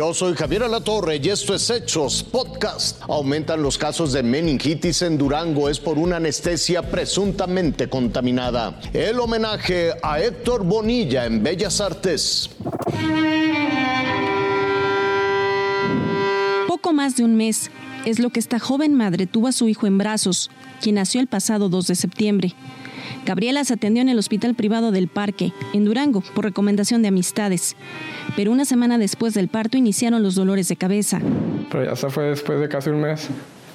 Yo soy Javier Alatorre y esto es Hechos Podcast. Aumentan los casos de meningitis en Durango es por una anestesia presuntamente contaminada. El homenaje a Héctor Bonilla en Bellas Artes. Poco más de un mes es lo que esta joven madre tuvo a su hijo en brazos, quien nació el pasado 2 de septiembre. Gabriela se atendió en el hospital privado del Parque, en Durango, por recomendación de amistades. Pero una semana después del parto iniciaron los dolores de cabeza. Pero ya se fue después de casi un mes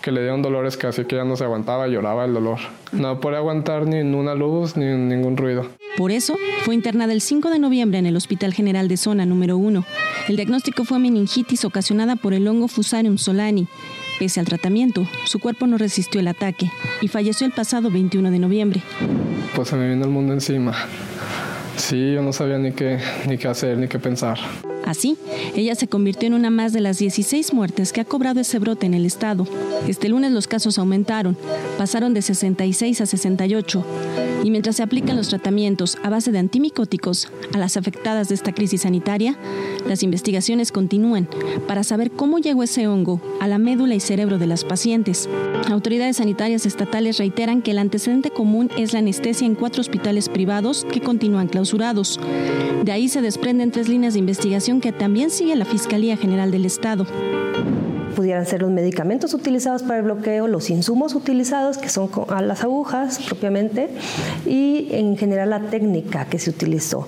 que le dieron dolores casi que ya no se aguantaba, lloraba el dolor. No podía aguantar ni una luz ni ningún ruido. Por eso, fue internada el 5 de noviembre en el Hospital General de Zona número 1. El diagnóstico fue meningitis ocasionada por el hongo Fusarium solani. Pese al tratamiento, su cuerpo no resistió el ataque y falleció el pasado 21 de noviembre. Pues se me vino el mundo encima. Sí, yo no sabía ni qué, ni qué hacer, ni qué pensar. Así, ella se convirtió en una más de las 16 muertes que ha cobrado ese brote en el estado. Este lunes los casos aumentaron, pasaron de 66 a 68. Y mientras se aplican los tratamientos a base de antimicóticos a las afectadas de esta crisis sanitaria, las investigaciones continúan para saber cómo llegó ese hongo a la médula y cerebro de las pacientes. Autoridades sanitarias estatales reiteran que el antecedente común es la anestesia en cuatro hospitales privados que continúan clausurados. De ahí se desprenden tres líneas de investigación que también sigue la Fiscalía General del Estado pudieran ser los medicamentos utilizados para el bloqueo, los insumos utilizados, que son las agujas propiamente, y en general la técnica que se utilizó.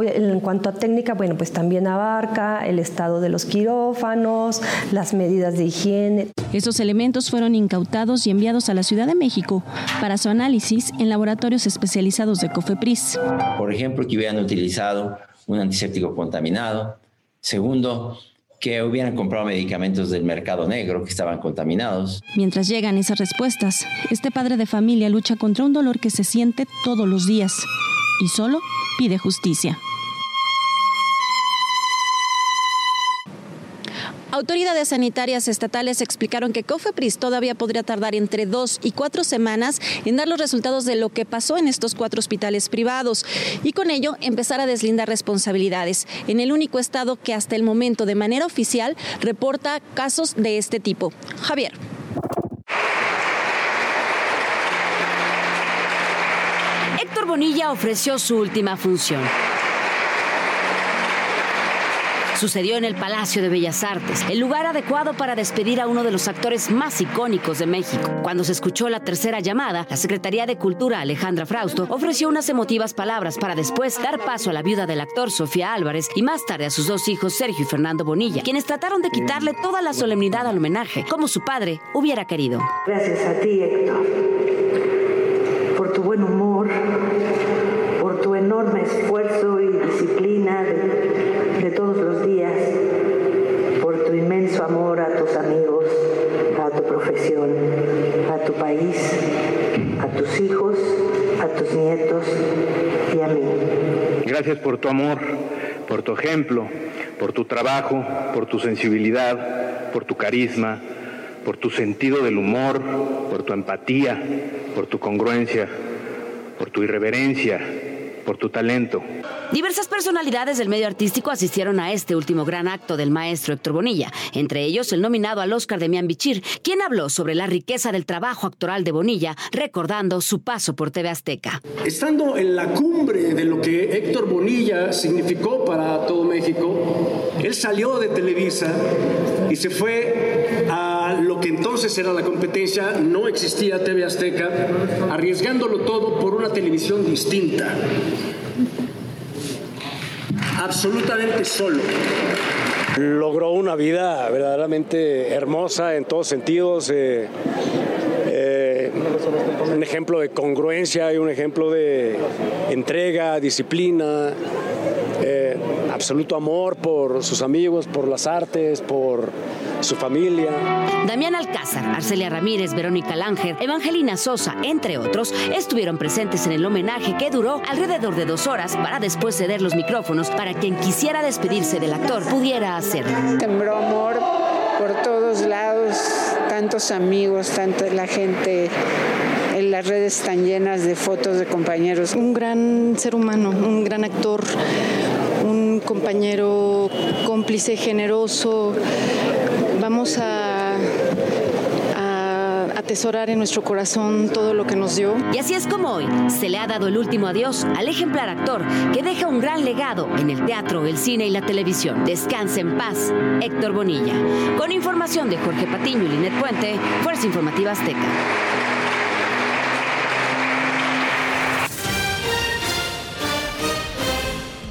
En cuanto a técnica, bueno, pues también abarca el estado de los quirófanos, las medidas de higiene. Esos elementos fueron incautados y enviados a la Ciudad de México para su análisis en laboratorios especializados de COFEPRIS. Por ejemplo, que hubieran utilizado un antiséptico contaminado. Segundo, que hubieran comprado medicamentos del mercado negro que estaban contaminados. Mientras llegan esas respuestas, este padre de familia lucha contra un dolor que se siente todos los días y solo pide justicia. Autoridades sanitarias estatales explicaron que COFEPRIS todavía podría tardar entre dos y cuatro semanas en dar los resultados de lo que pasó en estos cuatro hospitales privados y con ello empezar a deslindar responsabilidades en el único estado que hasta el momento de manera oficial reporta casos de este tipo. Javier. Héctor Bonilla ofreció su última función. Sucedió en el Palacio de Bellas Artes, el lugar adecuado para despedir a uno de los actores más icónicos de México. Cuando se escuchó la tercera llamada, la Secretaría de Cultura Alejandra Frausto ofreció unas emotivas palabras para después dar paso a la viuda del actor Sofía Álvarez y más tarde a sus dos hijos Sergio y Fernando Bonilla, quienes trataron de quitarle toda la solemnidad al homenaje, como su padre hubiera querido. Gracias a ti, Héctor, por tu buen humor, por tu enorme esfuerzo y disciplina de de todos los días, por tu inmenso amor a tus amigos, a tu profesión, a tu país, a tus hijos, a tus nietos y a mí. Gracias por tu amor, por tu ejemplo, por tu trabajo, por tu sensibilidad, por tu carisma, por tu sentido del humor, por tu empatía, por tu congruencia, por tu irreverencia, por tu talento. Diversas personalidades del medio artístico asistieron a este último gran acto del maestro Héctor Bonilla, entre ellos el nominado al Oscar de Mian Bichir, quien habló sobre la riqueza del trabajo actoral de Bonilla, recordando su paso por TV Azteca. Estando en la cumbre de lo que Héctor Bonilla significó para todo México, él salió de Televisa y se fue a lo que entonces era la competencia, no existía TV Azteca, arriesgándolo todo por una televisión distinta absolutamente solo. Logró una vida verdaderamente hermosa en todos sentidos. Eh, eh, un ejemplo de congruencia y un ejemplo de entrega, disciplina, eh, absoluto amor por sus amigos, por las artes, por su familia. Damián Alcázar, Arcelia Ramírez, Verónica Langer, Evangelina Sosa, entre otros, estuvieron presentes en el homenaje que duró alrededor de dos horas para después ceder los micrófonos para quien quisiera despedirse del actor pudiera hacerlo. Tembró amor por todos lados, tantos amigos, tanta la gente en las redes están llenas de fotos de compañeros. Un gran ser humano, un gran actor, compañero cómplice, generoso. Vamos a atesorar en nuestro corazón todo lo que nos dio. Y así es como hoy se le ha dado el último adiós al ejemplar actor que deja un gran legado en el teatro, el cine y la televisión. Descanse en paz, Héctor Bonilla. Con información de Jorge Patiño y Linet Puente, Fuerza Informativa Azteca.